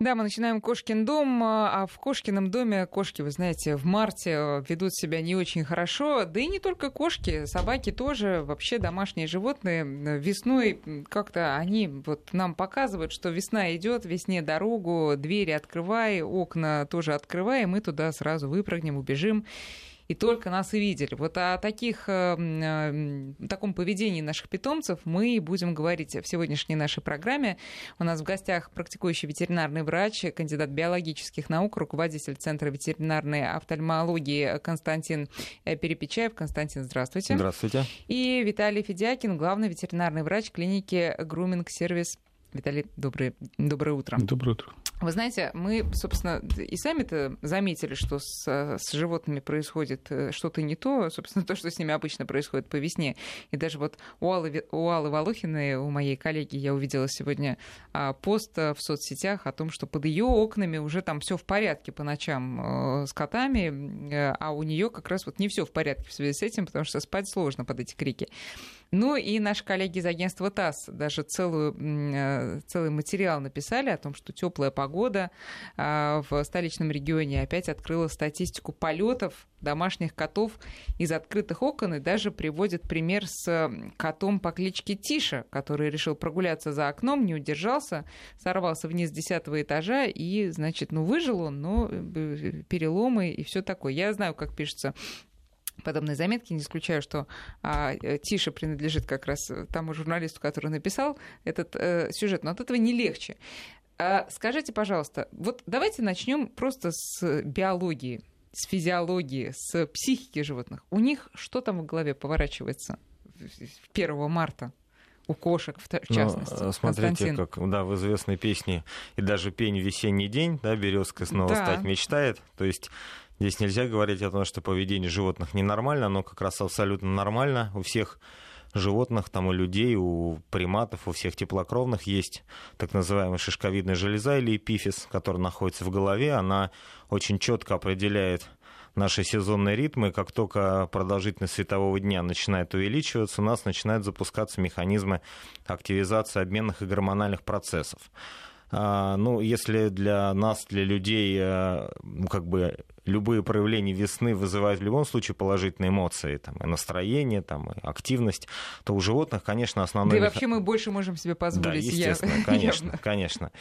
Да, мы начинаем Кошкин дом, а в Кошкином доме кошки, вы знаете, в марте ведут себя не очень хорошо, да и не только кошки, собаки тоже, вообще домашние животные. Весной как-то они вот нам показывают, что весна идет, весне дорогу, двери открывай, окна тоже открывай, и мы туда сразу выпрыгнем, убежим и только нас и видели. Вот о таких, э, э, таком поведении наших питомцев мы будем говорить в сегодняшней нашей программе. У нас в гостях практикующий ветеринарный врач, кандидат биологических наук, руководитель Центра ветеринарной офтальмологии Константин Перепечаев. Константин, здравствуйте. Здравствуйте. И Виталий Федякин, главный ветеринарный врач клиники Груминг Сервис. Виталий, доброе, доброе утро. Доброе утро. Вы знаете, мы, собственно, и сами-то заметили, что с, с животными происходит э, что-то не то, собственно, то, что с ними обычно происходит по весне. И даже вот у Аллы, у Аллы Волохиной, у моей коллеги, я увидела сегодня а, пост э, в соцсетях о том, что под ее окнами уже там все в порядке по ночам э, с котами, а у нее как раз вот не все в порядке в связи с этим, потому что спать сложно под эти крики. Ну и наши коллеги из агентства ТАСС даже целую, целый материал написали о том, что теплая погода года а, в столичном регионе опять открыла статистику полетов домашних котов из открытых окон и даже приводит пример с котом по кличке Тиша, который решил прогуляться за окном, не удержался, сорвался вниз с десятого этажа и, значит, ну выжил он, но э, переломы и все такое. Я знаю, как пишется подобные заметки. Не исключаю, что а, э, Тиша принадлежит как раз тому журналисту, который написал этот э, сюжет. Но от этого не легче. А скажите, пожалуйста, вот давайте начнем просто с биологии, с физиологии, с психики животных. У них что там в голове поворачивается 1 марта? у кошек в ну, частности. Ну, смотрите, как да, в известной песне и даже пень весенний день, да, березка снова да. стать мечтает. То есть здесь нельзя говорить о том, что поведение животных ненормально, оно как раз абсолютно нормально. У всех животных, там у людей, у приматов, у всех теплокровных есть так называемая шишковидная железа или эпифиз, которая находится в голове. Она очень четко определяет наши сезонные ритмы, как только продолжительность светового дня начинает увеличиваться, у нас начинают запускаться механизмы активизации обменных и гормональных процессов. А, ну, если для нас, для людей, э, ну, как бы любые проявления весны вызывают в любом случае положительные эмоции, там, и настроение, там, и активность, то у животных, конечно, основной... Да и вообще мы больше можем себе позволить. Да, естественно, я... конечно, конечно.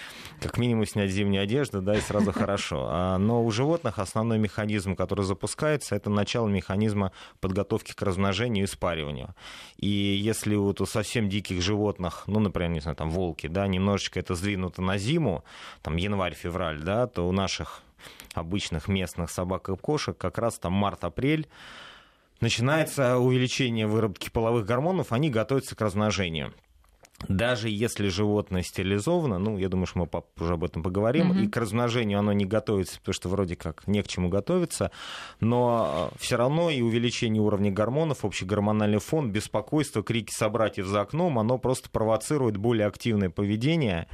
Как минимум снять зимнюю одежду, да, и сразу хорошо. А, но у животных основной механизм, который запускается, это начало механизма подготовки к размножению и спариванию. И если вот у совсем диких животных, ну, например, не знаю, там, волки, да, немножечко это сдвинуто на зиму, там, январь-февраль, да, то у наших обычных местных собак и кошек как раз там март-апрель начинается увеличение выработки половых гормонов, они готовятся к размножению. Даже если животное стерилизовано, ну, я думаю, что мы уже об этом поговорим, mm-hmm. и к размножению оно не готовится, потому что вроде как не к чему готовиться, но все равно и увеличение уровня гормонов, общий гормональный фон, беспокойство, крики собратьев за окном, оно просто провоцирует более активное поведение,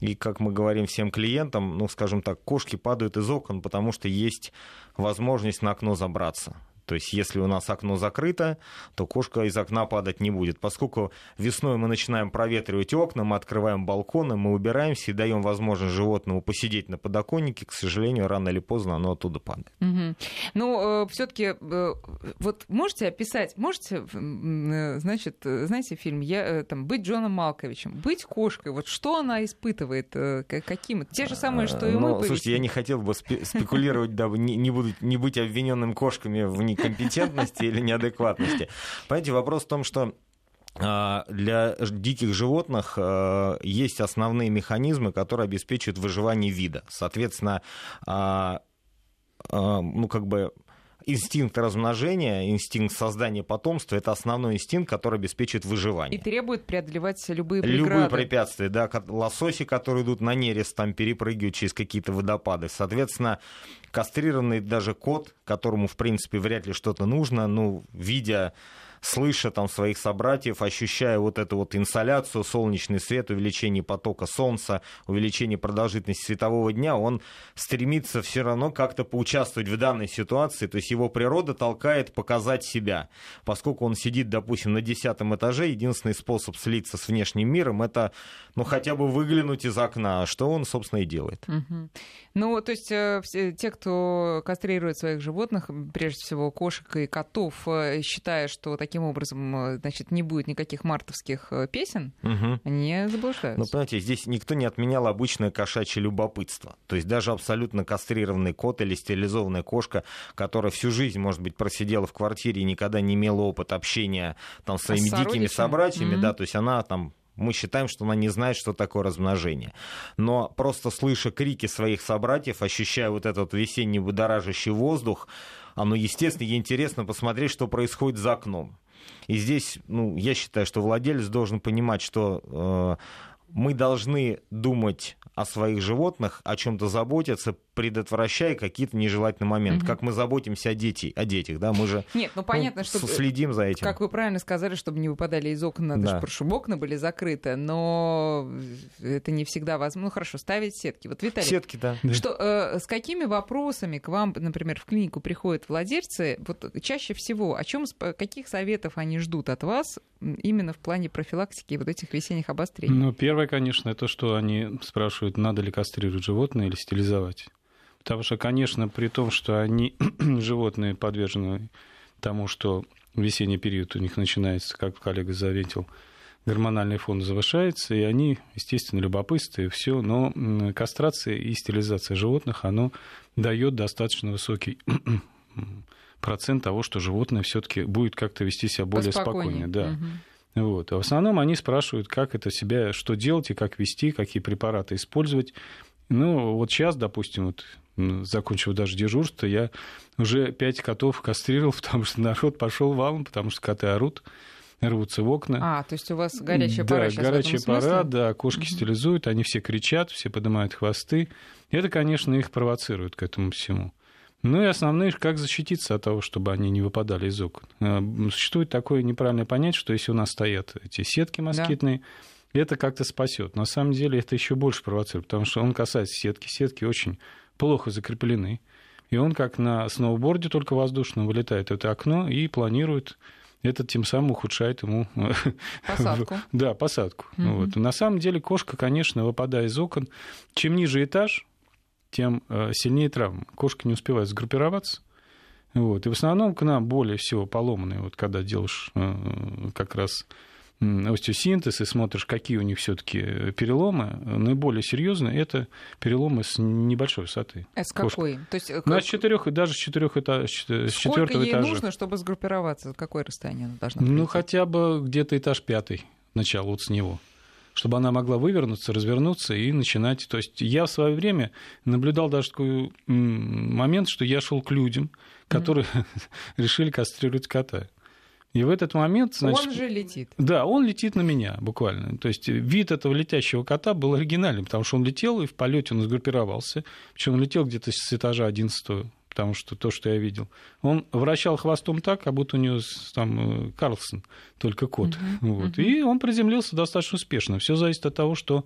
и, как мы говорим всем клиентам, ну, скажем так, кошки падают из окон, потому что есть возможность на окно забраться. То есть, если у нас окно закрыто, то кошка из окна падать не будет. Поскольку весной мы начинаем проветривать окна, мы открываем балконы, мы убираемся и даем возможность животному посидеть на подоконнике, к сожалению, рано или поздно оно оттуда падает. Угу. Ну, э, все-таки, э, вот можете описать, можете, э, значит, знаете, фильм я, там, «Быть Джоном Малковичем», «Быть кошкой», вот что она испытывает, каким? Те же самые, что и ну, мы. Слушайте, я не хотел бы спекулировать, дабы не, не, буду, не быть обвиненным кошками в некомпетентности или неадекватности. Понимаете, вопрос в том, что а, для диких животных а, есть основные механизмы, которые обеспечивают выживание вида. Соответственно, а, ну как бы инстинкт размножения, инстинкт создания потомства, это основной инстинкт, который обеспечивает выживание. И требует преодолевать любые преграды. Любые препятствия, да. Лососи, которые идут на нерест, там перепрыгивают через какие-то водопады. Соответственно, кастрированный даже кот, которому, в принципе, вряд ли что-то нужно, ну, видя слыша там своих собратьев, ощущая вот эту вот инсоляцию, солнечный свет, увеличение потока солнца, увеличение продолжительности светового дня, он стремится все равно как-то поучаствовать в данной ситуации, то есть его природа толкает показать себя. Поскольку он сидит, допустим, на десятом этаже, единственный способ слиться с внешним миром, это, ну, хотя бы выглянуть из окна, что он, собственно, и делает. Ну, то есть э, те, кто кастрирует своих животных, прежде всего кошек и котов, э, считая, что таким образом, э, значит, не будет никаких мартовских песен, угу. они заблуждаются. Ну, понимаете, здесь никто не отменял обычное кошачье любопытство. То есть даже абсолютно кастрированный кот или стерилизованная кошка, которая всю жизнь, может быть, просидела в квартире и никогда не имела опыт общения там, с своими а дикими собратьями, mm-hmm. да, то есть она там мы считаем, что она не знает, что такое размножение. Но просто слыша крики своих собратьев, ощущая вот этот весенний будоражащий воздух, оно, естественно, ей интересно посмотреть, что происходит за окном. И здесь, ну, я считаю, что владелец должен понимать, что э, мы должны думать о своих животных, о чем-то заботиться, предотвращая какие-то нежелательные моменты. Угу. Как мы заботимся о, дети, о детях, да, мы же Нет, ну, понятно, ну, что следим за этим. Как вы правильно сказали, чтобы не выпадали из окон, надо, да. чтобы окна были закрыты, но это не всегда возможно. Ну, хорошо, ставить сетки. Вот, Виталий, сетки, да. Что, э, с какими вопросами к вам, например, в клинику приходят владельцы? Вот чаще всего, о чем, каких советов они ждут от вас именно в плане профилактики вот этих весенних обострений? Ну, первое, конечно, это что они спрашивают, надо ли кастрировать животное или стерилизовать. Потому что, конечно, при том, что они, животные, подвержены тому, что весенний период у них начинается, как коллега заметил, гормональный фон завышается, и они, естественно, любопытствуют, и все, но кастрация и стерилизация животных, оно дает достаточно высокий процент того, что животное все-таки будет как-то вести себя более спокойно. Да. Угу. Вот. А в основном они спрашивают, как это себя, что делать и как вести, какие препараты использовать. Ну, вот сейчас, допустим, вот закончив даже дежурство, я уже пять котов кастрировал, потому что народ пошел валом, потому что коты орут рвутся в окна. А, то есть у вас горячая пора Да, горячая пора, да, кошки mm-hmm. стилизуют, они все кричат, все поднимают хвосты. Это, конечно, их провоцирует к этому всему. Ну и основные, как защититься от того, чтобы они не выпадали из окон. Э, существует такое неправильное понятие, что если у нас стоят эти сетки москитные, да это как-то спасет. На самом деле это еще больше провоцирует, потому что он касается сетки. Сетки очень плохо закреплены. И он как на сноуборде только воздушном вылетает в это окно и планирует это тем самым ухудшает ему посадку. да, посадку. Mm-hmm. Вот. На самом деле кошка, конечно, выпадая из окон, чем ниже этаж, тем э, сильнее травма. Кошка не успевает сгруппироваться. Вот. И в основном к нам более всего поломанные, вот когда делаешь э, как раз остеосинтез и смотришь, какие у них все-таки переломы, наиболее серьезные это переломы с небольшой высоты. А с какой? То есть, как... ну, с четырех, даже с четырех этаж, с четвертого ей этажа. нужно, чтобы сгруппироваться? Какое расстояние она должна пройти? Ну, хотя бы где-то этаж пятый, начало вот с него чтобы она могла вывернуться, развернуться и начинать. То есть я в свое время наблюдал даже такой момент, что я шел к людям, которые mm-hmm. решили кастрировать кота. И в этот момент... Значит, он же летит. Да, он летит на меня буквально. То есть вид этого летящего кота был оригинальным, потому что он летел, и в полете он сгруппировался. Причем он летел где-то с этажа 11 потому что то, что я видел. Он вращал хвостом так, как будто у него там э, Карлсон, только кот. Uh-huh, вот. uh-huh. И он приземлился достаточно успешно. Все зависит от того, что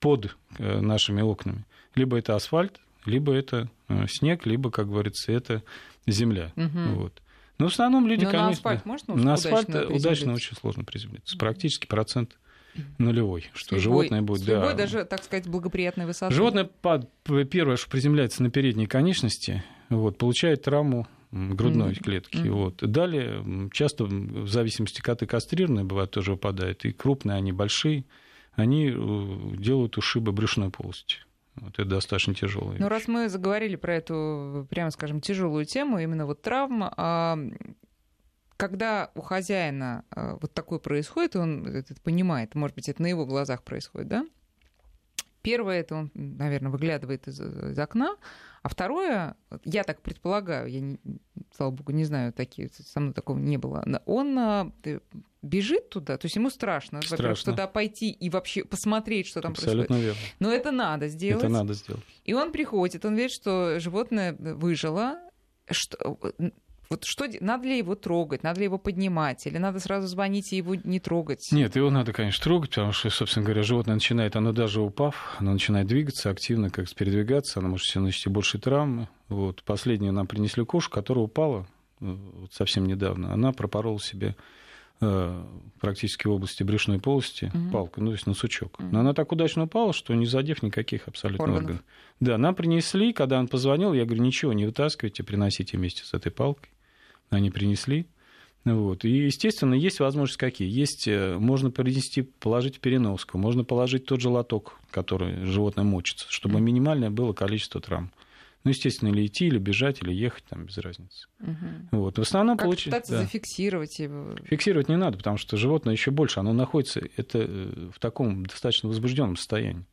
под э, нашими окнами. Либо это асфальт, либо это э, снег, либо, как говорится, это земля. Uh-huh. Вот. Но в основном люди, Но конечно... на асфальт можно На асфальт удачно очень сложно приземлиться. Практически процент нулевой, что любой, животное будет... С любой, да, даже, так сказать, благоприятной высоты. Животное, первое, что приземляется на передней конечности, вот, получает травму грудной mm-hmm. клетки. Mm-hmm. Вот. Далее, часто, в зависимости, коты кастрированные, бывают, тоже выпадают, и крупные, они большие, они э, делают ушибы брюшной полости. Вот это достаточно тяжело. Ну, раз мы заговорили про эту, прямо скажем, тяжелую тему, именно вот травма, а когда у хозяина а, вот такое происходит, он это понимает, может быть, это на его глазах происходит, да? Первое, это он, наверное, выглядывает из, из окна, а второе, я так предполагаю, я, не, слава богу, не знаю, такие, со мной такого не было, он а, бежит туда, то есть ему страшно, страшно. туда пойти и вообще посмотреть, что там Абсолютно происходит. Верно. Но это надо сделать. Это надо сделать. И он приходит, он видит, что животное выжило, что Вот что, надо ли его трогать, надо ли его поднимать, или надо сразу звонить и его не трогать? Нет, его надо, конечно, трогать, потому что, собственно говоря, животное начинает, оно даже упав, оно начинает двигаться активно, как передвигаться, оно может себе нанести больше травмы. Вот. Последнее нам принесли кошку, которая упала э, вот совсем недавно. Она пропорола себе э, практически в области брюшной полости угу. палку, ну, то есть на сучок. Угу. Но она так удачно упала, что не задев никаких абсолютно органов. органов. Да, нам принесли, когда он позвонил, я говорю, ничего не вытаскивайте, приносите вместе с этой палкой они принесли. Вот. И, естественно, есть возможности какие? Есть, э, можно принести, положить переноску, можно положить тот же лоток, который животное мочится, чтобы минимальное было количество травм. Ну, естественно, или идти, или бежать, или ехать, там, без разницы. Угу. Вот. В основном как получить... пытаться да. зафиксировать его? Фиксировать не надо, потому что животное еще больше, оно находится это э, в таком достаточно возбужденном состоянии.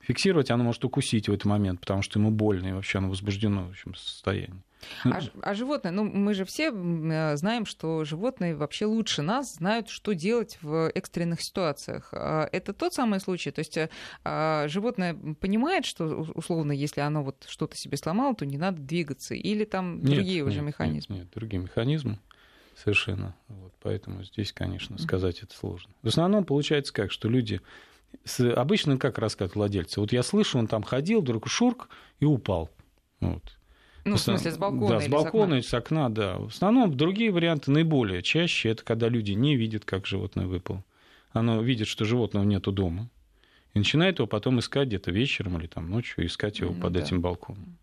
Фиксировать оно может укусить в этот момент, потому что ему больно, и вообще оно возбуждено в общем состоянии. А, а животные, ну мы же все э, знаем, что животные вообще лучше нас знают, что делать в экстренных ситуациях. А это тот самый случай, то есть а, животное понимает, что условно, если оно вот что-то себе сломало, то не надо двигаться, или там нет, другие нет, уже механизмы? Нет, нет, другие механизмы. Совершенно. Вот, поэтому здесь, конечно, сказать это сложно. В основном получается как, что люди обычно как рассказывают владельцы. Вот я слышу, он там ходил, вдруг шурк и упал. Вот. Ну, в смысле, с балкона Да, с балкона или с окна, да. В основном другие варианты наиболее чаще, это когда люди не видят, как животное выпало. Оно видит, что животного нету дома, и начинает его потом искать где-то вечером или там ночью, искать его ну, под да. этим балконом.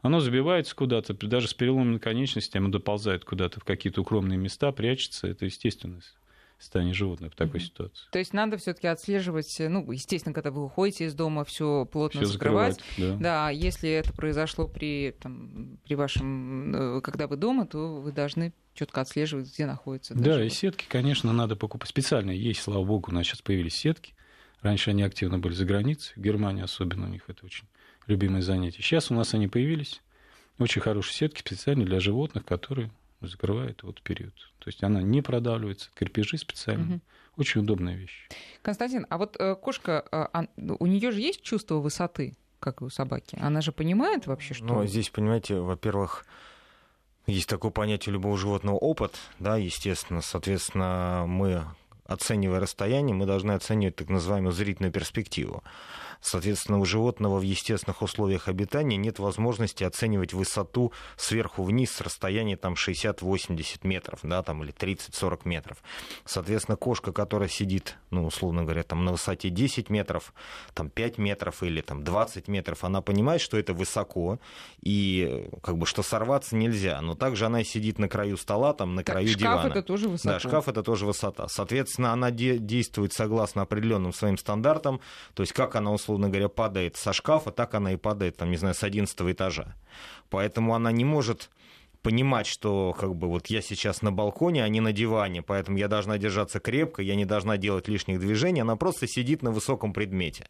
Оно забивается куда-то, даже с переломными конечностями доползает куда-то в какие-то укромные места, прячется. Это естественность состояние животных в такой mm-hmm. ситуации. То есть надо все-таки отслеживать, ну, естественно, когда вы уходите из дома, все плотно всё закрывать. да. да, если это произошло при, там, при вашем, э, когда вы дома, то вы должны четко отслеживать, где находится. Да, живот. и сетки, конечно, надо покупать специальные. Есть, слава богу, у нас сейчас появились сетки. Раньше они активно были за границей, в Германии особенно у них это очень любимое занятие. Сейчас у нас они появились. Очень хорошие сетки специальные для животных, которые закрывает вот период. То есть она не продавливается, крепежи специально. Угу. Очень удобная вещь. Константин, а вот э, кошка, э, у нее же есть чувство высоты, как и у собаки? Она же понимает вообще, что... Ну, здесь, понимаете, во-первых, есть такое понятие любого животного опыт, да, естественно. Соответственно, мы, оценивая расстояние, мы должны оценивать так называемую зрительную перспективу. Соответственно, у животного в естественных условиях обитания нет возможности оценивать высоту сверху вниз с расстояния там 60-80 метров, да, там, или 30-40 метров. Соответственно, кошка, которая сидит, ну, условно говоря, там на высоте 10 метров, там 5 метров или там 20 метров, она понимает, что это высоко, и как бы что сорваться нельзя. Но также она сидит на краю стола, там, на так, краю шкаф дивана. Шкаф это тоже высота. Да, шкаф это тоже высота. Соответственно, она де- действует согласно определенным своим стандартам, то есть как она, условно говоря, падает со шкафа, так она и падает, там, не знаю, с 11 этажа. Поэтому она не может понимать, что как бы вот я сейчас на балконе, а не на диване, поэтому я должна держаться крепко, я не должна делать лишних движений, она просто сидит на высоком предмете.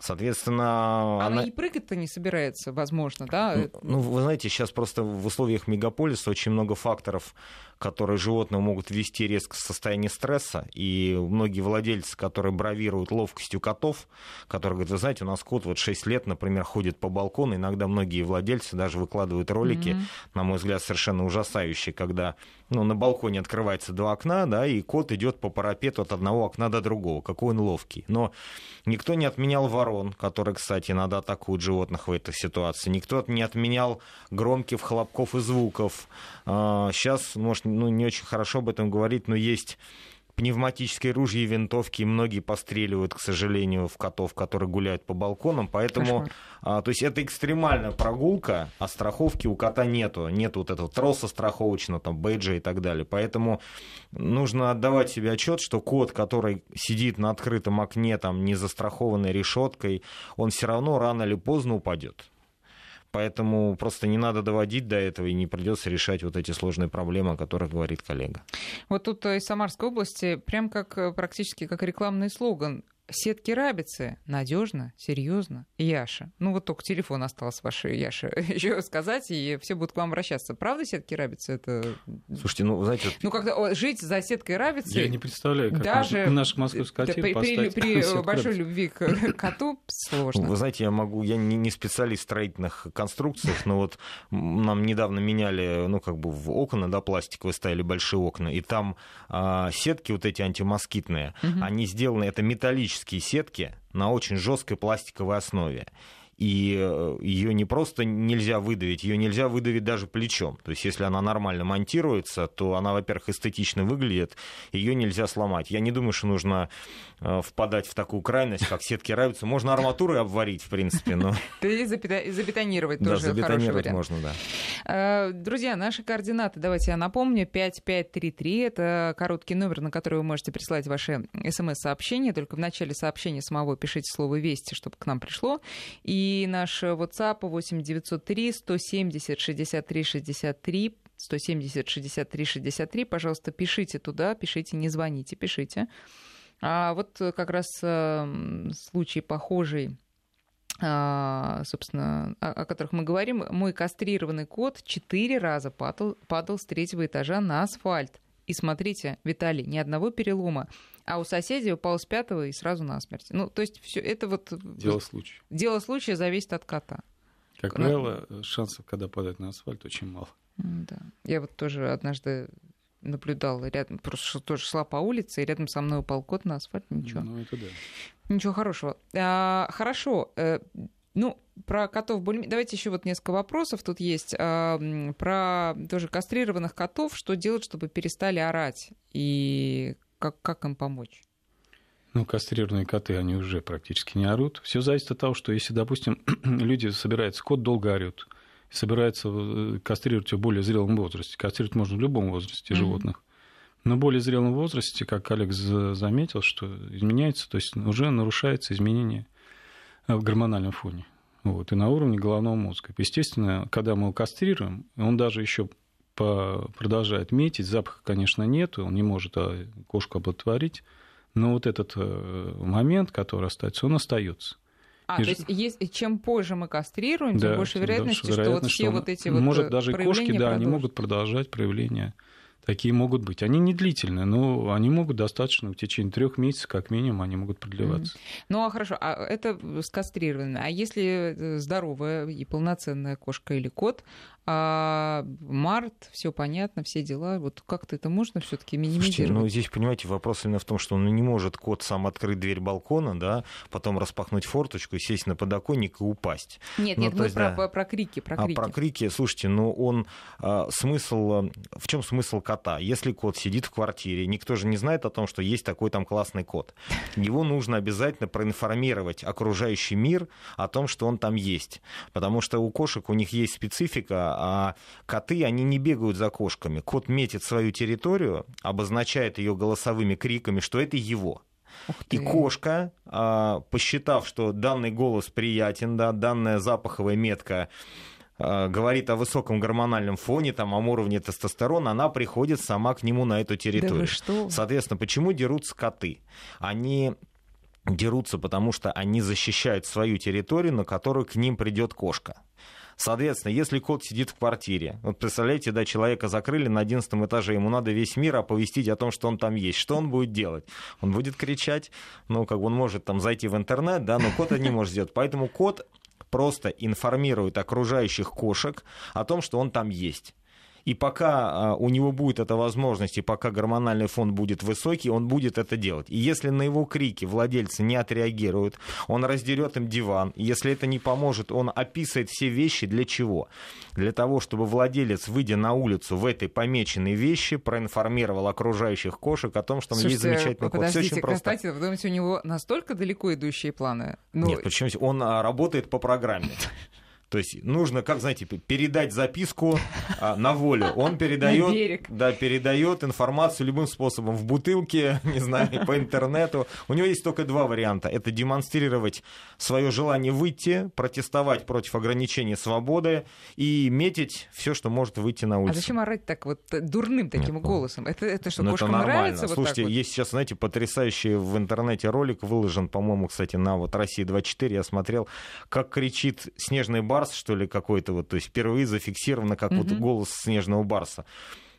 Соответственно, она, она... и прыгать-то не собирается, возможно, да? Ну, ну, вы знаете, сейчас просто в условиях мегаполиса очень много факторов, которые животные могут ввести резко в состояние стресса, и многие владельцы, которые бравируют ловкостью котов, которые говорят, вы знаете, у нас кот вот 6 лет, например, ходит по балкону, иногда многие владельцы даже выкладывают ролики, mm-hmm. на мой взгляд, совершенно ужасающие, когда ну, на балконе открывается два окна, да, и кот идет по парапету от одного окна до другого. Какой он ловкий. Но никто не отменял ворон, которые, кстати, иногда атакуют животных в этой ситуации. Никто не отменял громких хлопков и звуков. Сейчас, а, может, ну, не очень хорошо об этом говорить, но есть пневматические ружья и винтовки, и многие постреливают, к сожалению, в котов, которые гуляют по балконам. Поэтому, а, то есть это экстремальная прогулка, а страховки у кота нету. Нет вот этого троса страховочного, там, бейджа и так далее. Поэтому нужно отдавать себе отчет, что кот, который сидит на открытом окне, там, не застрахованной решеткой, он все равно рано или поздно упадет. Поэтому просто не надо доводить до этого и не придется решать вот эти сложные проблемы, о которых говорит коллега. Вот тут э, из Самарской области прям как э, практически как рекламный слоган Сетки рабицы надежно, серьезно. Яша. Ну вот только телефон остался ваш, Яша, еще сказать, и все будут к вам обращаться. Правда сетки рабицы? Это... Слушайте, ну, знаете... Ну, когда жить за сеткой рабицы... Я не представляю, как даже наш московский котел при, при, при большой любви к коту сложно. Вы знаете, я могу... Я не, не специалист в строительных конструкциях, но вот нам недавно меняли, ну, как бы в окна, да, пластиковые ставили большие окна, и там а, сетки вот эти антимоскитные, угу. они сделаны, это металлические металлические сетки на очень жесткой пластиковой основе и э, ее не просто нельзя выдавить, ее нельзя выдавить даже плечом. То есть, если она нормально монтируется, то она, во-первых, эстетично выглядит, ее нельзя сломать. Я не думаю, что нужно э, впадать в такую крайность, как сетки нравятся. Можно арматурой обварить, в принципе, но... И забетонировать тоже забетонировать можно, да. Э, друзья, наши координаты, давайте я напомню, 5533, это короткий номер, на который вы можете прислать ваши смс-сообщения, только в начале сообщения самого пишите слово «Вести», чтобы к нам пришло, и и наш WhatsApp 8 903 170 63 63 170 63 63. Пожалуйста, пишите туда, пишите, не звоните, пишите. А вот как раз э, случай похожий а, собственно, о которых мы говорим, мой кастрированный кот четыре раза падал, падал с третьего этажа на асфальт. И смотрите, Виталий, ни одного перелома. А у соседей упал с пятого и сразу насмерть. Ну, то есть все это вот... Дело случая. Дело случая зависит от кота. Как ну, правило, шансов, когда падает на асфальт, очень мало. Да. Я вот тоже однажды наблюдала рядом, просто тоже шла по улице, и рядом со мной упал кот на асфальт, ничего. Ну, это да. Ничего хорошего. А, хорошо. Э, ну, про котов более... Давайте еще вот несколько вопросов тут есть. А, про тоже кастрированных котов. Что делать, чтобы перестали орать? И как, как им помочь? Ну, кастрированные коты, они уже практически не орут. Все зависит от того, что если, допустим, люди собираются, кот долго орет, собирается э, кастрировать в более зрелом возрасте. Кастрировать можно в любом возрасте mm-hmm. животных. Но в более зрелом возрасте, как Алекс заметил, что изменяется, то есть уже нарушается изменение в гормональном фоне. Вот, и на уровне головного мозга. Естественно, когда мы его кастрируем, он даже еще продолжает метить, запаха, конечно, нет, он не может а, кошку оплодотворить, но вот этот э, момент, который остается, он остается. А, и то есть, есть чем позже мы кастрируем, тем да, больше вероятности, что вот все что вот эти вот Может, даже кошки, да, они могут продолжать проявление Такие могут быть. Они не длительные, но они могут достаточно в течение трех месяцев, как минимум, они могут продлеваться. Mm-hmm. Ну, а хорошо, а это скастрированное. А если э, здоровая и полноценная кошка или кот, а март, все понятно, все дела. Вот как-то это можно все-таки минимизировать? Слушайте, ну здесь, понимаете, вопрос именно в том, что он не может кот сам открыть дверь балкона, да, потом распахнуть форточку, сесть на подоконник и упасть. Нет, ну, нет, мы есть, про, да. про крики, про крики. А про крики, слушайте, ну он а, смысл, в чем смысл кота? Если кот сидит в квартире, никто же не знает о том, что есть такой там классный кот. Его нужно обязательно проинформировать окружающий мир о том, что он там есть, потому что у кошек у них есть специфика а коты, они не бегают за кошками. Кот метит свою территорию, обозначает ее голосовыми криками, что это его. И кошка, а, посчитав, что данный голос приятен, да, данная запаховая метка а, говорит о высоком гормональном фоне, там, о уровне тестостерона, она приходит сама к нему на эту территорию. Да что? Соответственно, почему дерутся коты? Они дерутся, потому что они защищают свою территорию, на которую к ним придет кошка. Соответственно, если кот сидит в квартире, вот представляете, да, человека закрыли на 11 этаже, ему надо весь мир оповестить о том, что он там есть. Что он будет делать? Он будет кричать, ну, как бы он может там зайти в интернет, да, но кот это не может сделать. Поэтому кот просто информирует окружающих кошек о том, что он там есть. И пока а, у него будет эта возможность, и пока гормональный фон будет высокий, он будет это делать. И если на его крики владельцы не отреагируют, он раздерет им диван. Если это не поможет, он описывает все вещи для чего? Для того, чтобы владелец, выйдя на улицу в этой помеченной вещи, проинформировал окружающих кошек о том, что он есть замечательный кот. Все очень просто. Кстати, вы думаете, у него настолько далеко идущие планы? Ну... Нет, почему? Он а, работает по программе. То есть нужно, как знаете, передать записку а, на волю. Он передает, да, передает информацию любым способом в бутылке, не знаю, по интернету. У него есть только два варианта: это демонстрировать свое желание выйти, протестовать против ограничения свободы и метить все, что может выйти на улицу. А зачем орать так вот дурным таким Нет, ну, голосом? Это, это что, ну, кошкам это нормально. нравится? Слушайте, вот есть сейчас, знаете, потрясающий в интернете ролик выложен, по-моему, кстати, на вот России 24. Я смотрел, как кричит снежный бар барс, что ли, какой-то вот, то есть впервые зафиксировано как mm-hmm. вот голос снежного барса.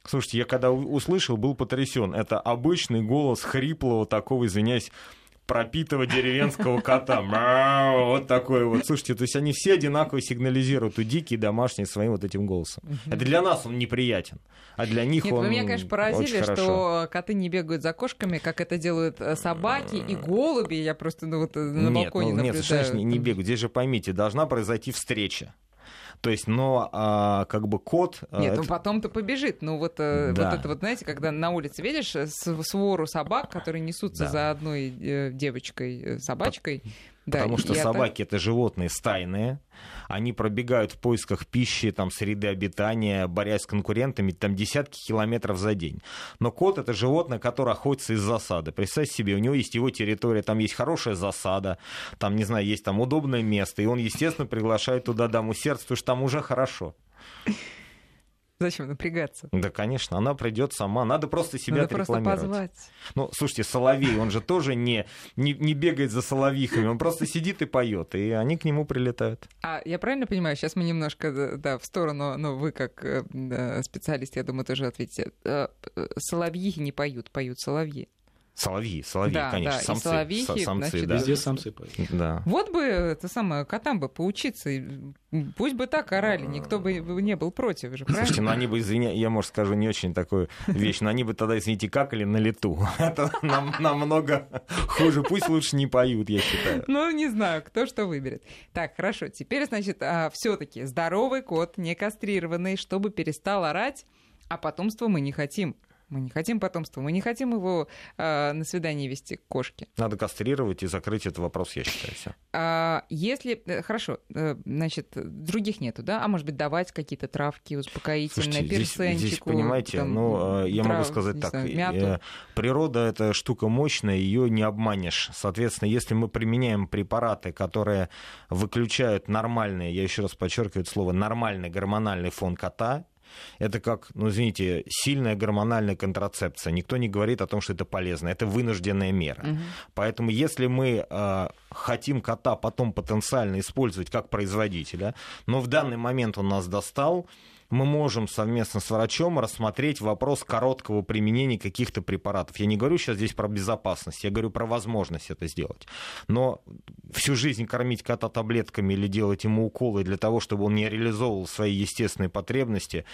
Слушайте, я когда услышал, был потрясен. Это обычный голос хриплого такого, извиняюсь, пропитого деревенского кота. Вот такой вот. Слушайте, то есть они все одинаково сигнализируют, и дикие, домашние, своим вот этим голосом. Это для нас он неприятен, а для них Нет, он Вы меня, конечно, поразили, что коты не бегают за кошками, как это делают э, собаки и голуби. Я просто ну, вот, э, на нет, балконе ну, наблюдаю. Нет, совершенно не, не бегают. Здесь же поймите, должна произойти встреча. То есть, но а, как бы код... А, Нет, это... ну потом-то побежит. Ну вот, да. вот это вот, знаете, когда на улице видишь свору собак, которые несутся да. за одной э, девочкой, собачкой, да, Потому что собаки это... это животные стайные, они пробегают в поисках пищи, там, среды обитания, борясь с конкурентами, там, десятки километров за день. Но кот это животное, которое охотится из засады. Представьте себе, у него есть его территория, там есть хорошая засада, там, не знаю, есть там удобное место, и он, естественно, приглашает туда даму сердца, потому что там уже хорошо. Зачем напрягаться? Да, конечно, она придет сама. Надо просто себя Надо просто позвать. Ну, слушайте, Соловей, он же тоже не, не, не бегает за соловьихами, он просто сидит и поет, и они к нему прилетают. А я правильно понимаю, сейчас мы немножко да, в сторону, но вы как э, специалист, я думаю, тоже ответите. Э, э, соловьихи не поют, поют соловьи. Соловьи, соловьи, да, конечно, да, самцы, соловьихи, самцы, значит, да. Везде самцы поют. Да. Вот бы это самое котам бы поучиться, пусть бы так орали, никто бы не был против же, правильно? Слушайте, ну они бы, извиня, я, может, скажу не очень такую вещь, но они бы тогда, извините, какали на лету. Это нам, намного хуже, пусть лучше не поют, я считаю. Ну, не знаю, кто что выберет. Так, хорошо, теперь, значит, а, все таки здоровый кот, не кастрированный, чтобы перестал орать, а потомство мы не хотим. Мы не хотим потомства, мы не хотим его э, на свидание вести к кошке. Надо кастрировать и закрыть этот вопрос, я считаю, все. А, если, э, хорошо, э, значит, других нету, да? А может быть, давать какие-то травки успокоительные, Слушайте, персенчику? Здесь, здесь понимаете, там, ну, я трав, могу сказать так, знаю, мяту. природа — это штука мощная, ее не обманешь. Соответственно, если мы применяем препараты, которые выключают нормальный, я еще раз подчеркиваю это слово, нормальный гормональный фон кота, это как, ну, извините, сильная гормональная контрацепция. Никто не говорит о том, что это полезно. Это вынужденная мера. Угу. Поэтому если мы э, хотим кота потом потенциально использовать как производителя, но в данный момент он нас достал, мы можем совместно с врачом рассмотреть вопрос короткого применения каких-то препаратов. Я не говорю сейчас здесь про безопасность, я говорю про возможность это сделать. Но всю жизнь кормить кота таблетками или делать ему уколы для того, чтобы он не реализовывал свои естественные потребности,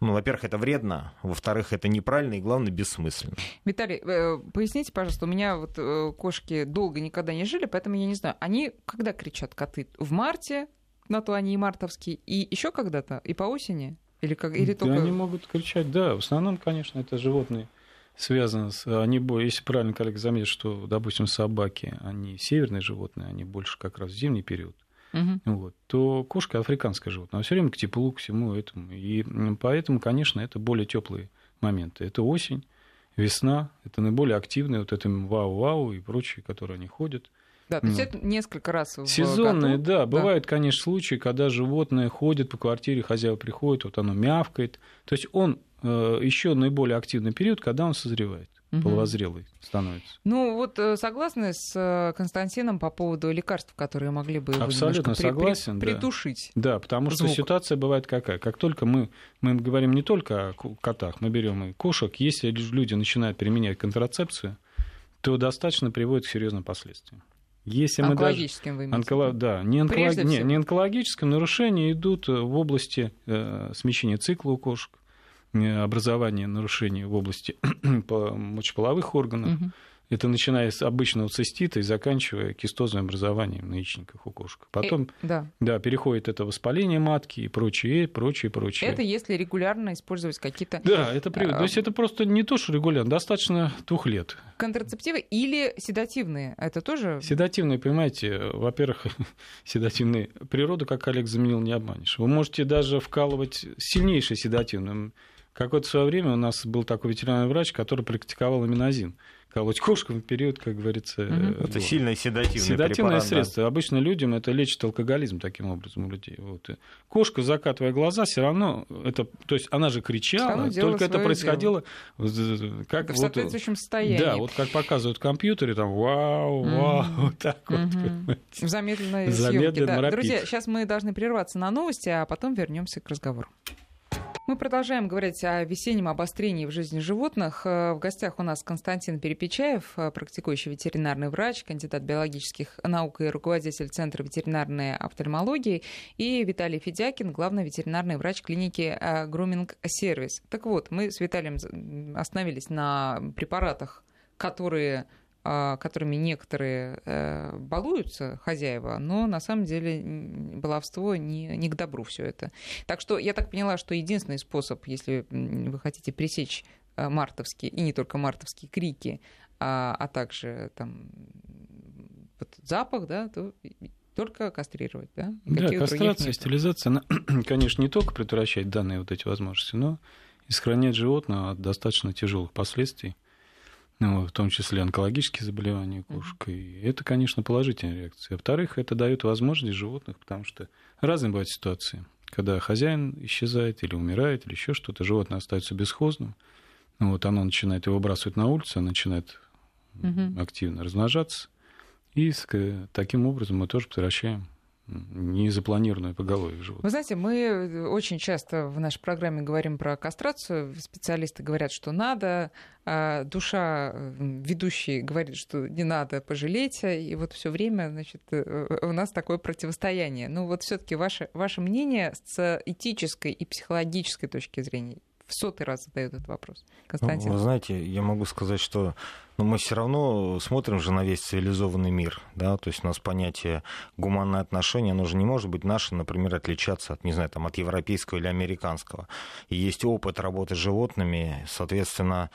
ну, во-первых, это вредно, во-вторых, это неправильно и, главное, бессмысленно. Виталий, э, поясните, пожалуйста, у меня вот э, кошки долго никогда не жили, поэтому я не знаю, они когда кричат коты? В марте, на то они и мартовские, и еще когда-то, и по осени? Или, как, или да, только... они могут кричать, да. В основном, конечно, это животные связаны с... Они, если правильно коллега заметил, что, допустим, собаки, они северные животные, они больше как раз в зимний период, угу. вот, то кошка африканское животное, все время к теплу, к всему этому. И поэтому, конечно, это более теплые моменты. Это осень, весна, это наиболее активные, вот это вау-вау и прочие, которые они ходят. Да, то есть это несколько раз в Сезонные, году. да. Бывают, да. конечно, случаи, когда животное ходит по квартире, хозяева приходит, вот оно мявкает. То есть он э, еще наиболее активный период, когда он созревает угу. половозрелый становится. Ну вот э, согласны с э, Константином по поводу лекарств, которые могли бы Абсолютно при, согласен, при, притушить. Да, потому звук. что ситуация бывает какая. Как только мы, мы говорим не только о котах, мы берем и кошек, если люди начинают применять контрацепцию, то достаточно приводит к серьезным последствиям. Если онкологическим мы даже... Онколо... Да, не, онколог... не, не онкологическим, нарушения идут в области э, смещения цикла у кошек, э, образования нарушений в области мочеполовых органов, угу. Это начиная с обычного цистита и заканчивая кистозным образованием на яичниках у кошек. Потом, и, да. да, переходит это воспаление матки и прочее, прочее, прочее. Это если регулярно использовать какие-то... Да, это при... а... то есть это просто не то, что регулярно, достаточно двух лет. Контрацептивы или седативные, это тоже... Седативные, понимаете, во-первых, седативные, природу, как Олег заменил, не обманешь. Вы можете даже вкалывать сильнейший седативным. Как-то в свое время у нас был такой ветеринарный врач, который практиковал аминозин колоть кошкам в период, как говорится. Угу. Это сильное седативное Седативное препарат, средство. Да. Обычно людям это лечит алкоголизм таким образом у людей. Вот. Кошка, закатывая глаза, все равно это, то есть она же кричала, только это происходило дело. как в вот, соответствующем состоянии. Да, вот как показывают в компьютере, там вау, вау, угу. вот так вот. Угу. В замедленной съемке. Да. Друзья, сейчас мы должны прерваться на новости, а потом вернемся к разговору. Мы продолжаем говорить о весеннем обострении в жизни животных. Э, в гостях у нас Константин Перепечаев, э, практикующий ветеринарный врач, кандидат биологических наук и руководитель Центра ветеринарной офтальмологии, и Виталий Федякин, главный ветеринарный врач клиники Груминг Сервис. Так вот, мы с Виталием остановились на препаратах, которые которыми некоторые э, балуются хозяева, но на самом деле баловство не, не к добру все это. Так что я так поняла, что единственный способ, если вы хотите пресечь э, мартовские, и не только мартовские крики, а, а также там вот запах, да, то только кастрировать, да? да, кастрация, стерилизация, она, конечно, не только предотвращает данные вот эти возможности, но и сохраняет животное от достаточно тяжелых последствий ну, в том числе онкологические заболевания кошек. И это, конечно, положительная реакция. Во-вторых, это дает возможность животных, потому что разные бывают ситуации. Когда хозяин исчезает или умирает, или еще что-то, животное остается бесхозным. Ну, вот оно начинает его выбрасывать на улицу, оно начинает угу. активно размножаться. И таким образом мы тоже превращаем незапланированное поголовье животных. Вы знаете, мы очень часто в нашей программе говорим про кастрацию. Специалисты говорят, что надо, а душа ведущий говорит, что не надо, пожалейте. И вот все время значит, э, у нас такое противостояние. Ну вот все-таки ваше, ваше мнение с этической и психологической точки зрения в сотый раз задают этот вопрос. Константин. Ну, вы знаете, я могу сказать, что ну, мы все равно смотрим же на весь цивилизованный мир. Да? То есть у нас понятие гуманное отношение, оно же не может быть наше, например, отличаться от, не знаю, там, от европейского или американского. И есть опыт работы с животными, соответственно,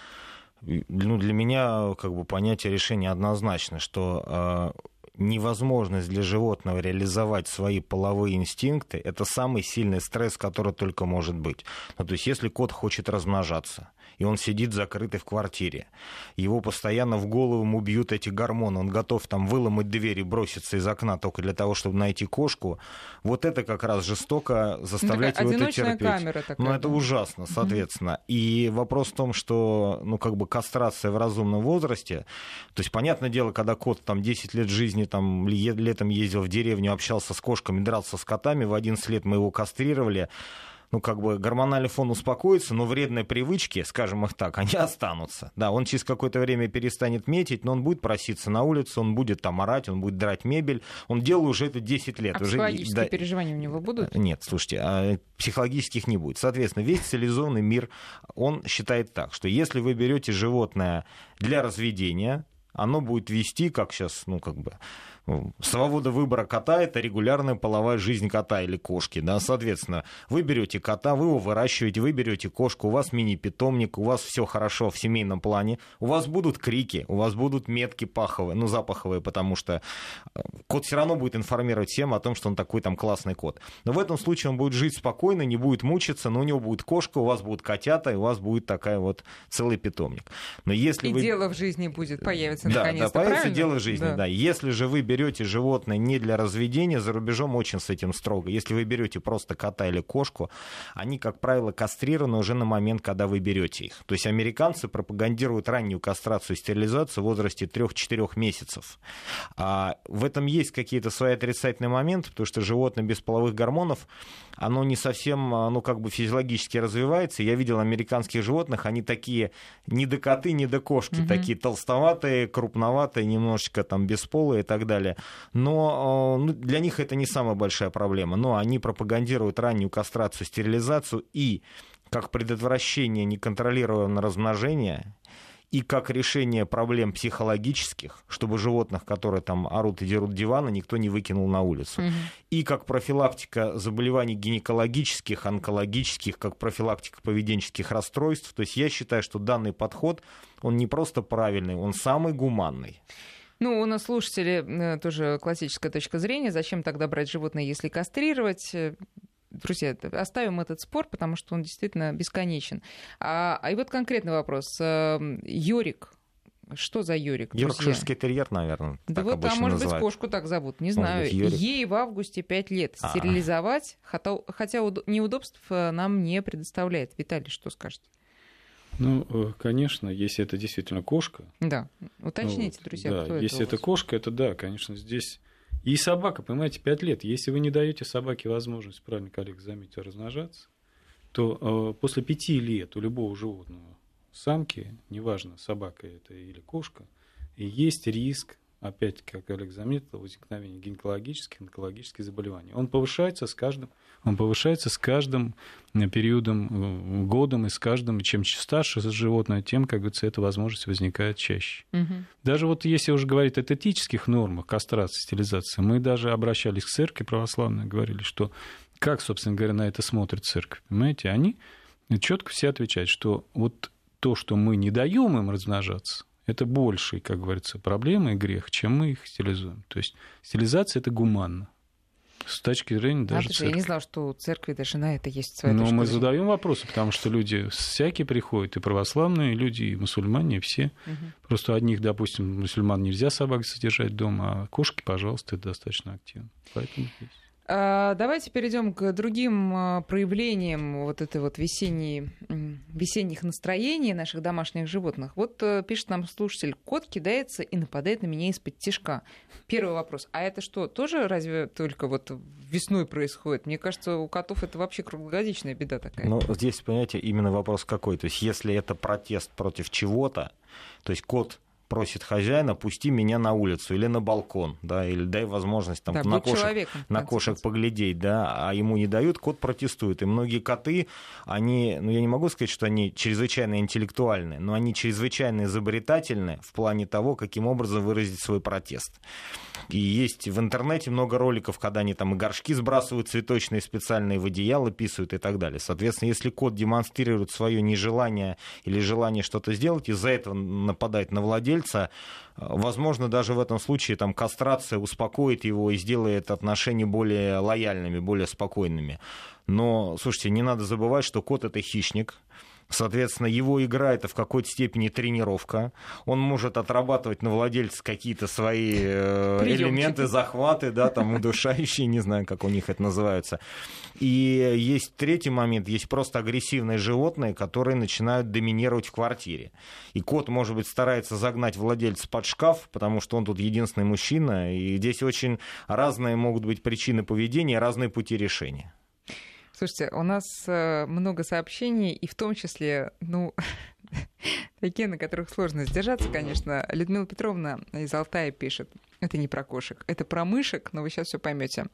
ну, для меня как бы понятие решения однозначно, что а, невозможность для животного реализовать свои половые инстинкты, это самый сильный стресс, который только может быть. Ну, то есть, если кот хочет размножаться, и он сидит закрытый в квартире. Его постоянно в голову ему бьют эти гормоны, он готов там выломать дверь и броситься из окна только для того, чтобы найти кошку. Вот это как раз жестоко заставлять ну, его это терпеть. Камера такая, ну, это да. ужасно, соответственно. Mm-hmm. И вопрос в том, что, ну, как бы кастрация в разумном возрасте, то есть, понятное дело, когда кот там 10 лет жизни, там, летом ездил в деревню, общался с кошками, дрался с котами, в 11 лет мы его кастрировали, ну, как бы гормональный фон успокоится, но вредные привычки, скажем их так, они останутся. Да, он через какое-то время перестанет метить, но он будет проситься на улицу, он будет там орать, он будет драть мебель. Он делал уже это 10 лет. А уже... психологические да... переживания у него будут? Нет, слушайте, а психологических не будет. Соответственно, весь цивилизованный мир, он считает так, что если вы берете животное для разведения, оно будет вести, как сейчас, ну, как бы, Свобода выбора кота – это регулярная половая жизнь кота или кошки. Да? Соответственно, вы берете кота, вы его выращиваете, вы берете кошку, у вас мини-питомник, у вас все хорошо в семейном плане, у вас будут крики, у вас будут метки паховые, ну, запаховые, потому что э, кот все равно будет информировать всем о том, что он такой там классный кот. Но в этом случае он будет жить спокойно, не будет мучиться, но у него будет кошка, у вас будут котята, и у вас будет такая вот целый питомник. Но если и вы... дело в жизни будет, появится да, наконец-то, Да, появится правильно? дело в жизни, да. да. Если же вы берете животное не для разведения, за рубежом очень с этим строго. Если вы берете просто кота или кошку, они, как правило, кастрированы уже на момент, когда вы берете их. То есть американцы пропагандируют раннюю кастрацию и стерилизацию в возрасте 3-4 месяцев. А в этом есть какие-то свои отрицательные моменты, потому что животное без половых гормонов, оно не совсем, ну, как бы физиологически развивается. Я видел американских животных, они такие не до коты, не до кошки, угу. такие толстоватые, крупноватые, немножечко там бесполые и так далее но э, ну, для них это не самая большая проблема. Но они пропагандируют раннюю кастрацию, стерилизацию и как предотвращение неконтролируемого размножения и как решение проблем психологических, чтобы животных, которые там орут и дерут диваны, никто не выкинул на улицу. Угу. И как профилактика заболеваний гинекологических, онкологических, как профилактика поведенческих расстройств. То есть я считаю, что данный подход, он не просто правильный, он самый гуманный. Ну, у нас слушатели э, тоже классическая точка зрения. Зачем тогда брать животное, если кастрировать? друзья, оставим этот спор, потому что он действительно бесконечен. А, а и вот конкретный вопрос. Эм, Йорик, что за Йорик? Йоркширский терьер, наверное. Да вот, а может называют. быть, кошку так зовут, не знаю. Ей в августе 5 лет. А. Стерилизовать, хотя, хотя неудобств э, нам не предоставляет. Виталий, что скажете? Ну, э, конечно, если это действительно кошка. Да, уточните, ну, друзья, да, кто если это кошка, это да, конечно, здесь и собака, понимаете, 5 лет. Если вы не даете собаке возможность, правильно коллега заметил, размножаться, то э, после 5 лет у любого животного, самки, неважно, собака это или кошка, есть риск опять, как Олег заметил, возникновение гинекологических, онкологических заболеваний. Он повышается с каждым, он повышается с каждым э, периодом, э, годом и с каждым, чем старше животное, тем, как говорится, эта возможность возникает чаще. Угу. Даже вот если уже говорить о этических нормах кастрации, стилизации, мы даже обращались к церкви православной, говорили, что как, собственно говоря, на это смотрит церковь, понимаете, они четко все отвечают, что вот то, что мы не даем им размножаться, это больший, как говорится, проблема и грех, чем мы их стилизуем. То есть стилизация это гуманно. С точки зрения даже а, церкви. Я не знала, что у церкви даже на это есть своя Но мы задаем вопросы, потому что люди всякие приходят, и православные люди, и мусульмане, и все. Угу. Просто одних, допустим, мусульман нельзя собак содержать дома, а кошки, пожалуйста, это достаточно активно. Поэтому здесь. А, давайте перейдем к другим а, проявлениям вот этой вот весенней, весенних настроений наших домашних животных. Вот э, пишет нам слушатель, кот кидается и нападает на меня из-под тишка. Первый вопрос, а это что, тоже разве только вот весной происходит? Мне кажется, у котов это вообще круглогодичная беда такая. Ну, здесь, понимаете, именно вопрос какой. То есть, если это протест против чего-то, то есть кот просит хозяина, пусти меня на улицу или на балкон, да, или дай возможность там, да, на, кошек, на кошек поглядеть, да, а ему не дают, кот протестует. И многие коты, они, ну я не могу сказать, что они чрезвычайно интеллектуальны, но они чрезвычайно изобретательны в плане того, каким образом выразить свой протест. И есть в интернете много роликов, когда они там и горшки сбрасывают цветочные специальные в одеяло, писают и так далее. Соответственно, если кот демонстрирует свое нежелание или желание что-то сделать, из-за этого нападает на владельца, возможно, даже в этом случае там кастрация успокоит его и сделает отношения более лояльными, более спокойными. Но, слушайте, не надо забывать, что кот это хищник, Соответственно, его игра это в какой-то степени тренировка. Он может отрабатывать на владельца какие-то свои э, элементы, захваты, да, там удушающие, не знаю, как у них это называется. И есть третий момент, есть просто агрессивные животные, которые начинают доминировать в квартире. И кот, может быть, старается загнать владельца под шкаф, потому что он тут единственный мужчина, и здесь очень разные могут быть причины поведения, разные пути решения. Слушайте, у нас э, много сообщений, и в том числе, ну, такие, на которых сложно сдержаться, конечно. Людмила Петровна из Алтая пишет. Это не про кошек, это про мышек, но вы сейчас все поймете.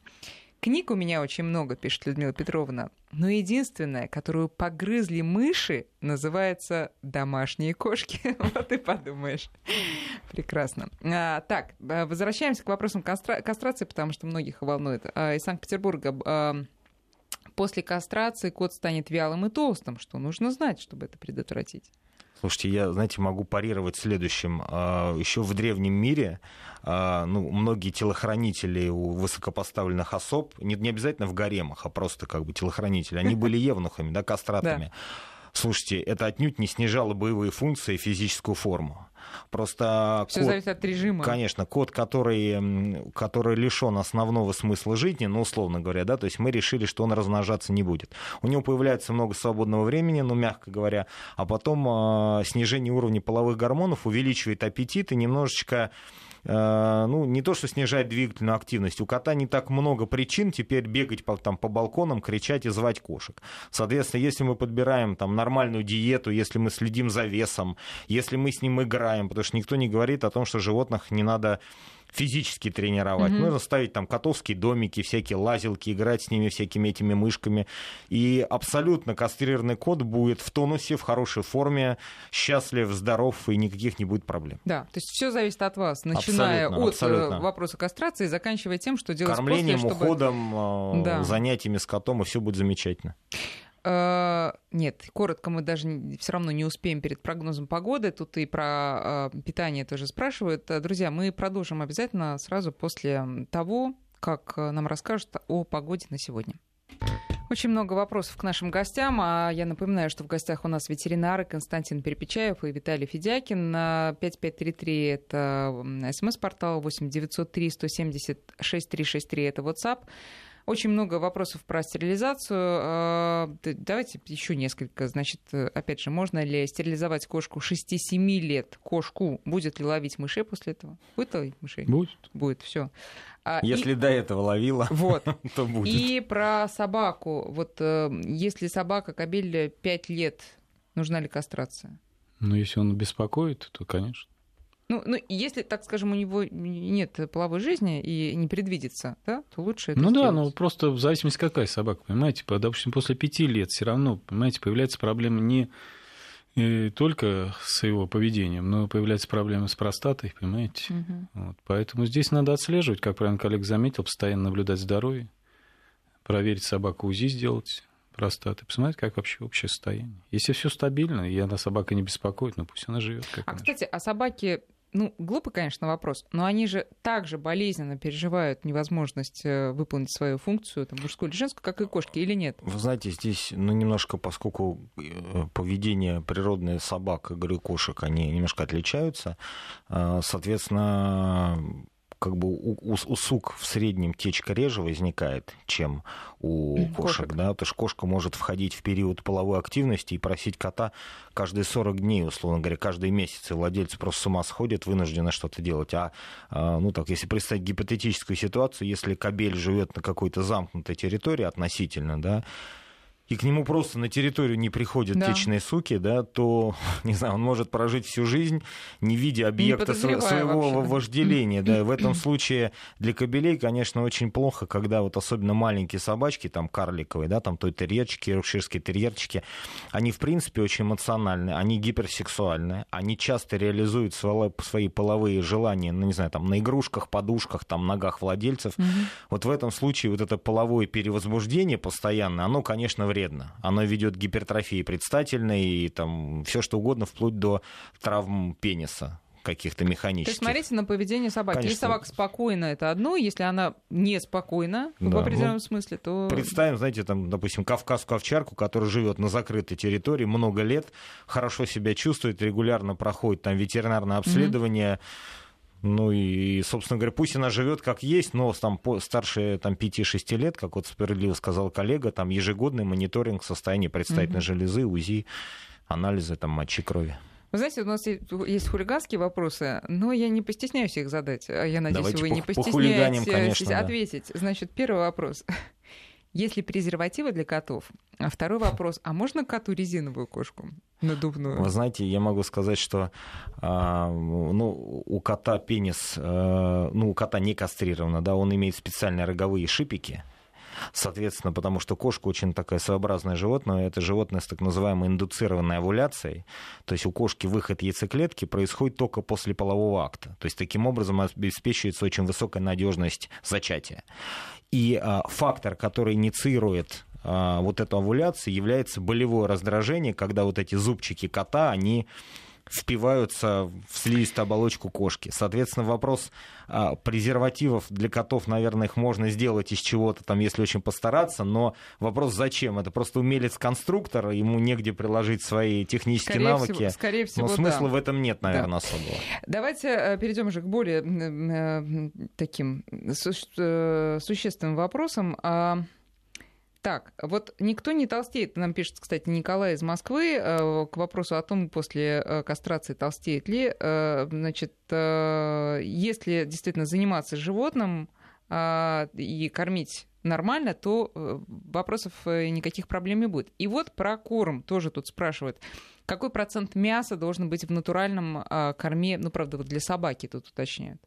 Книг у меня очень много, пишет Людмила Петровна. Но единственная, которую погрызли мыши, называется «Домашние кошки». вот и подумаешь. Прекрасно. А, так, э, возвращаемся к вопросам кастра- кастрации, потому что многих волнует. А, из Санкт-Петербурга а, после кастрации кот станет вялым и толстым. Что нужно знать, чтобы это предотвратить? Слушайте, я, знаете, могу парировать следующим. А, Еще в древнем мире а, ну, многие телохранители у высокопоставленных особ, не, не обязательно в гаремах, а просто как бы телохранители, они были евнухами, да, кастратами. Слушайте, это отнюдь не снижало боевые функции и физическую форму. Просто Все код, зависит от режима. Конечно, код, который, который лишен основного смысла жизни, ну, условно говоря, да, то есть мы решили, что он размножаться не будет. У него появляется много свободного времени, ну, мягко говоря, а потом э, снижение уровня половых гормонов увеличивает аппетит и немножечко ну, не то, что снижает двигательную активность. У кота не так много причин теперь бегать по, там, по балконам, кричать и звать кошек. Соответственно, если мы подбираем там, нормальную диету, если мы следим за весом, если мы с ним играем, потому что никто не говорит о том, что животных не надо физически тренировать. Mm-hmm. Нужно ставить там котовские домики, всякие лазилки, играть с ними всякими этими мышками. И абсолютно кастрированный кот будет в тонусе, в хорошей форме, счастлив, здоров и никаких не будет проблем. Да, то есть все зависит от вас, начиная абсолютно, от э, абсолютно. вопроса кастрации, заканчивая тем, что делать Кормлением, после, чтобы... уходом, э, да. занятиями с котом, и все будет замечательно. Uh, нет, коротко мы даже все равно не успеем перед прогнозом погоды. Тут и про uh, питание тоже спрашивают. Друзья, мы продолжим обязательно сразу после того, как нам расскажут о погоде на сегодня. Очень много вопросов к нашим гостям. А я напоминаю, что в гостях у нас ветеринары Константин Перепечаев и Виталий Федякин. 5533 — это смс-портал, 8 903 170 6363 — это WhatsApp. Очень много вопросов про стерилизацию. А, давайте еще несколько. Значит, опять же, можно ли стерилизовать кошку 6-7 лет? Кошку будет ли ловить мышей после этого? Будет ловить мышей? Будет. Будет, все. А, если и... до этого ловила, вот. то будет. И про собаку. Вот э, если собака кобель 5 лет, нужна ли кастрация? Ну, если он беспокоит, то, конечно. Ну, ну, если, так скажем, у него нет половой жизни и не предвидится, да, то лучше это Ну сделать. да, ну просто в зависимости какая собака, понимаете, допустим, после пяти лет все равно, понимаете, появляется проблема не и только с его поведением, но появляются проблемы с простатой, понимаете? Угу. Вот, поэтому здесь надо отслеживать, как правильно коллега заметил, постоянно наблюдать здоровье, проверить собаку УЗИ сделать простаты, посмотреть, как вообще общее состояние. Если все стабильно, и она собака не беспокоит, ну пусть она живет. А, кстати, а собаки ну, глупый, конечно, вопрос, но они же также болезненно переживают невозможность э, выполнить свою функцию, там, мужскую или женскую, как и кошки, или нет? Вы знаете, здесь, ну, немножко, поскольку э, поведение природное собак, и кошек, они немножко отличаются, э, соответственно, как бы у, у, у сук в среднем течка реже возникает, чем у кошек, кошек, да, потому что кошка может входить в период половой активности и просить кота каждые 40 дней, условно говоря, каждый месяц, и владельцы просто с ума сходят, вынуждены что-то делать. А, а, ну так, если представить гипотетическую ситуацию, если кобель живет на какой-то замкнутой территории относительно, да, и к нему просто на территорию не приходят да. течные суки, да, то, не знаю, он может прожить всю жизнь, не видя объекта не своего вообще. вожделения. Да. В этом случае для кобелей, конечно, очень плохо, когда вот особенно маленькие собачки, там карликовые, да, там той терьерчики, рукширские терьерчики, они, в принципе, очень эмоциональные, они гиперсексуальные, они часто реализуют свои половые желания, ну, не знаю, там, на игрушках, подушках, там, ногах владельцев. Угу. Вот в этом случае вот это половое перевозбуждение постоянное, оно, конечно, вредно вредно. Оно ведет к гипертрофии предстательной и там все что угодно, вплоть до травм пениса каких-то механических. То есть смотрите на поведение собаки. Конечно. Если собака спокойна, это одно, если она неспокойна да. в определенном ну, смысле, то... Представим, знаете, там, допустим, кавказскую овчарку, которая живет на закрытой территории много лет, хорошо себя чувствует, регулярно проходит там ветеринарное обследование, mm-hmm ну и, собственно говоря, пусть она живет как есть, но там старше там, 5-6 лет, как вот справедливо сказал коллега, там ежегодный мониторинг состояния предстательной угу. железы, УЗИ, анализы там, мочи крови. Вы знаете, у нас есть хулиганские вопросы, но я не постесняюсь их задать. А я надеюсь, Давайте вы не постесняетесь конечно, ответить. Да. Значит, первый вопрос. Есть ли презервативы для котов? А второй вопрос, а можно коту резиновую кошку надувную? Вы знаете, я могу сказать, что а, ну, у кота пенис, а, ну, у кота не кастрировано, да, он имеет специальные роговые шипики, Соответственно, потому что кошка очень такая своеобразное животное. Это животное с так называемой индуцированной овуляцией. То есть у кошки выход яйцеклетки происходит только после полового акта. То есть таким образом обеспечивается очень высокая надежность зачатия. И а, фактор, который инициирует а, вот эту овуляцию, является болевое раздражение, когда вот эти зубчики кота, они впиваются в слизистую оболочку кошки. Соответственно, вопрос а, презервативов для котов, наверное, их можно сделать из чего-то там, если очень постараться, но вопрос зачем? Это просто умелец-конструктор, ему негде приложить свои технические скорее навыки. Всего, скорее всего, но смысла да. в этом нет, наверное, да. особого. Давайте э, перейдем уже к более э, таким э, существенным вопросам. А, так, вот никто не толстеет, нам пишет, кстати, Николай из Москвы, э, к вопросу о том, после э, кастрации толстеет ли. Э, значит, если действительно заниматься животным и кормить нормально, то вопросов никаких проблем не будет. И вот про корм тоже тут спрашивают. Какой процент мяса должен быть в натуральном корме, ну, правда, вот для собаки тут уточняют?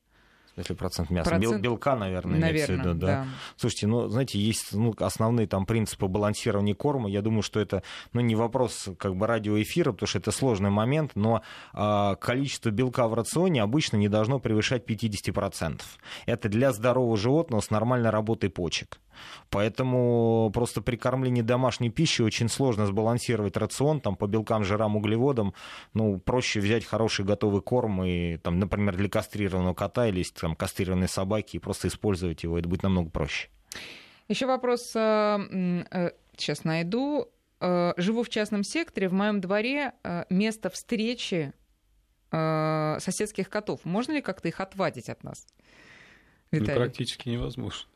Если процент мяса. Процент... Белка, наверное, наверное имеется в виду, да. да. Слушайте, ну, знаете, есть ну, основные там принципы балансирования корма. Я думаю, что это ну, не вопрос как бы радиоэфира, потому что это сложный момент, но а, количество белка в рационе обычно не должно превышать 50%. Это для здорового животного с нормальной работой почек. Поэтому просто при кормлении домашней пищи очень сложно сбалансировать рацион там, по белкам, жирам, углеводам. Ну, проще взять хороший готовый корм и, там, например, для кастрированного кота или там, кастрированной собаки и просто использовать его. Это будет намного проще. Еще вопрос, э, э, сейчас найду. Э, живу в частном секторе, в моем дворе место встречи соседских котов. Можно ли как-то их отвадить от нас? Ну, практически невозможно.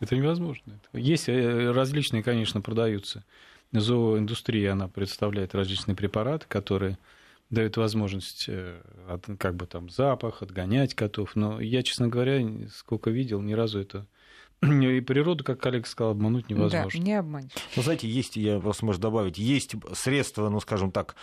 Это невозможно. Есть различные, конечно, продаются. Зооиндустрия, она представляет различные препараты, которые дают возможность э, как бы там запах, отгонять котов. Но я, честно говоря, сколько видел, ни разу это и природу, как коллега сказал, обмануть невозможно. Да, не обманешь. Ну, знаете, есть, я просто может добавить, есть средства, ну, скажем так,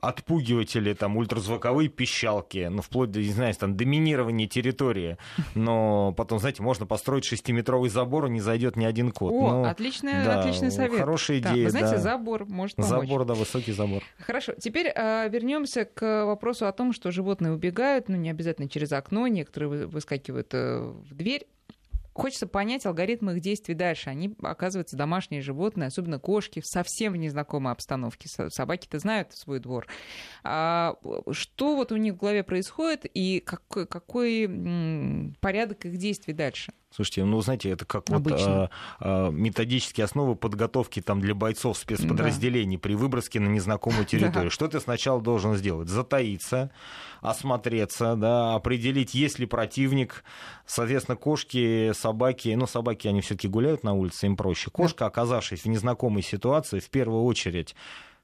отпугиватели, там, ультразвуковые пищалки, ну, вплоть до, не знаю, там, доминирования территории. Но потом, знаете, можно построить шестиметровый забор, и не зайдет ни один кот. О, ну, отличный, да, отличный совет. Хорошая идея, да. Вы знаете, да. забор может помочь. Забор, да, высокий забор. Хорошо, теперь э, вернемся к вопросу о том, что животные убегают, ну, не обязательно через окно, некоторые выскакивают э, в дверь хочется понять алгоритмы их действий дальше. Они, оказывается, домашние животные, особенно кошки, совсем в незнакомой обстановке. Собаки-то знают свой двор. А что вот у них в голове происходит и какой, какой порядок их действий дальше? Слушайте, ну, знаете, это как вот а, а, методические основы подготовки там, для бойцов спецподразделений да. при выброске на незнакомую территорию. Да. Что ты сначала должен сделать? Затаиться, осмотреться, да, определить, есть ли противник. Соответственно, кошки, собаки, ну, собаки, они все таки гуляют на улице, им проще. Кошка, оказавшись в незнакомой ситуации, в первую очередь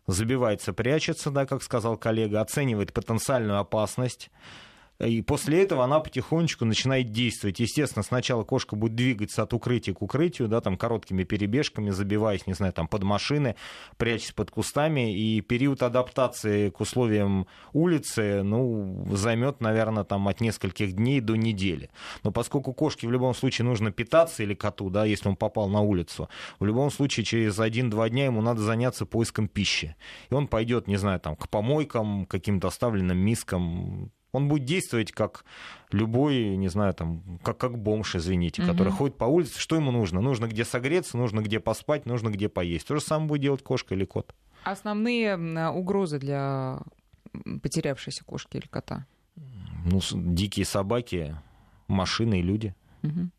забивается, прячется, да, как сказал коллега, оценивает потенциальную опасность, и после этого она потихонечку начинает действовать. Естественно, сначала кошка будет двигаться от укрытия к укрытию, да, там короткими перебежками, забиваясь, не знаю, там под машины, прячась под кустами. И период адаптации к условиям улицы, ну, займет, наверное, там от нескольких дней до недели. Но поскольку кошке в любом случае нужно питаться или коту, да, если он попал на улицу, в любом случае через один-два дня ему надо заняться поиском пищи. И он пойдет, не знаю, там, к помойкам, каким-то оставленным мискам, он будет действовать как любой, не знаю, там, как, как бомж, извините, угу. который ходит по улице. Что ему нужно? Нужно где согреться, нужно где поспать, нужно где поесть. То же самое будет делать кошка или кот. Основные угрозы для потерявшейся кошки или кота? Ну, дикие собаки, машины и люди. Угу.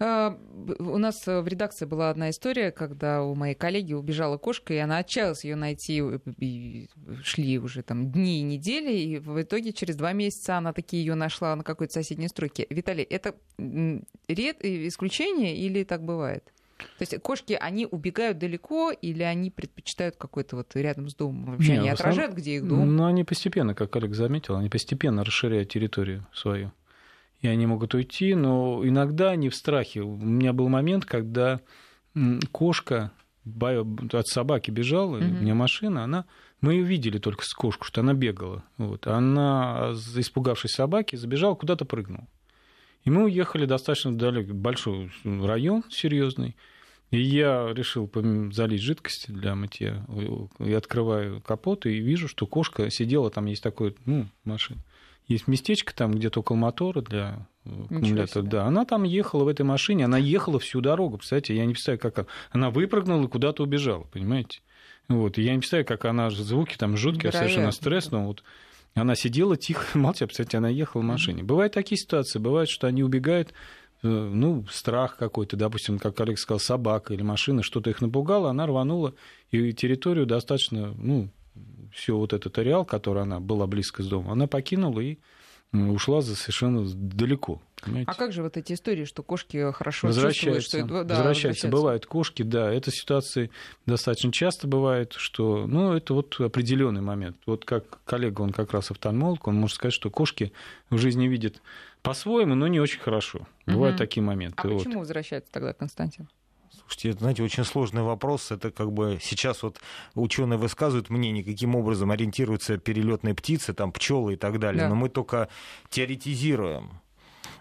А, у нас в редакции была одна история, когда у моей коллеги убежала кошка, и она отчаялась ее найти, и шли уже там дни и недели, и в итоге через два месяца она таки ее нашла на какой-то соседней стройке. Виталий, это ред исключение или так бывает? То есть кошки, они убегают далеко или они предпочитают какой-то вот рядом с домом? Вообще Не, они отражают, где их дом? Ну, они постепенно, как Олег заметил, они постепенно расширяют территорию свою и они могут уйти, но иногда они в страхе. У меня был момент, когда кошка от собаки бежала, mm-hmm. у меня машина, она мы ее видели только с кошку, что она бегала. Вот. Она, испугавшись собаки, забежала, куда-то прыгнула. И мы уехали достаточно далеко, большой район серьезный. И я решил залить жидкости для мытья. И открываю капот, и вижу, что кошка сидела, там есть такой, ну, машина. Есть местечко там где-то около мотора для аккумулятора. Да, она там ехала в этой машине, она ехала всю дорогу. Представляете, я не представляю, как она... Она выпрыгнула и куда-то убежала, понимаете? Вот, и я не представляю, как она звуки там жуткие, Вероятно. совершенно стресс, но вот она сидела тихо, молча, кстати, она ехала в машине. Бывают такие ситуации, бывает, что они убегают, э, ну, страх какой-то, допустим, как Олег сказал, собака или машина, что-то их напугало, она рванула, и территорию достаточно, ну, все вот этот ареал, который она была близко с домом, она покинула и ушла за совершенно далеко. Понимаете? А как же вот эти истории, что кошки хорошо возвращаются, чувствуют? Что, да, возвращаются. Бывают кошки, да. Это ситуации достаточно часто бывает, что, ну, это вот определенный момент. Вот как коллега, он как раз офтальмолог, он может сказать, что кошки в жизни видят по-своему, но не очень хорошо. Бывают угу. такие моменты. А вот. почему возвращаются тогда, Константин? Слушайте, это, знаете, очень сложный вопрос. Это как бы сейчас вот ученые высказывают мнение, каким образом ориентируются перелетные птицы, там пчелы и так далее. Да. Но мы только теоретизируем.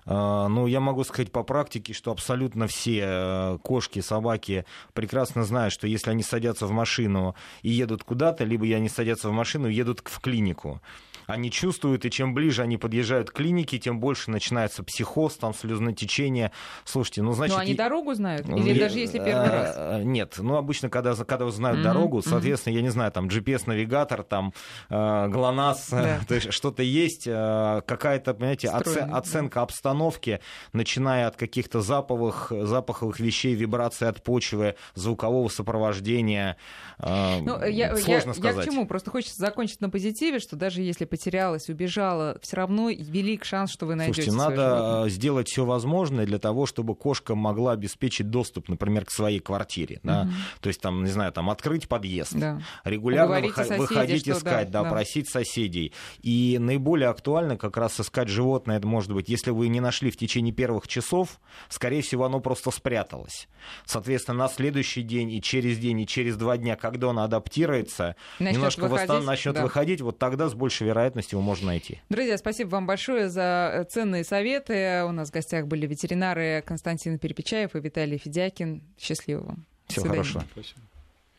А, ну, я могу сказать по практике, что абсолютно все э, кошки, собаки прекрасно знают, что если они садятся в машину и едут куда-то, либо они садятся в машину и едут в клинику они чувствуют, и чем ближе они подъезжают к клинике, тем больше начинается психоз, там слезнотечение. Слушайте, ну значит... Но они и... дорогу знают? Или даже если первый раз? Э, нет, ну обычно, когда, когда знают mm-hmm. дорогу, соответственно, mm-hmm. я не знаю, там GPS-навигатор, там э, ГЛОНАСС, да. то есть что-то есть, э, какая-то, понимаете, оце- оценка да. Обстановки, начиная от каких-то запаховых, запаховых вещей, вибрации от почвы, звукового сопровождения. Ну, я, сложно я, сказать. Я к чему? Просто хочется закончить на позитиве, что даже если потерялась, убежала, все равно велик шанс, что вы найдете. Слушайте, надо животное. сделать все возможное для того, чтобы кошка могла обеспечить доступ, например, к своей квартире. Да? Угу. То есть, там, не знаю, там открыть подъезд, да. регулярно выход, соседей, выходить искать, да, да, просить соседей. И наиболее актуально как раз искать животное, это может быть, если вы не нашли в течение первых часов, скорее всего, оно просто спряталось. Соответственно, на следующий день и через день, и через два дня, когда оно адаптируется, начнет немножко выходить, восстан... начнет да. выходить, вот тогда с большей вероятностью его можно найти. Друзья, спасибо вам большое за э, ценные советы. У нас в гостях были ветеринары Константин Перепечаев и Виталий Федякин. Счастливо вам. Всего хорошего. Спасибо.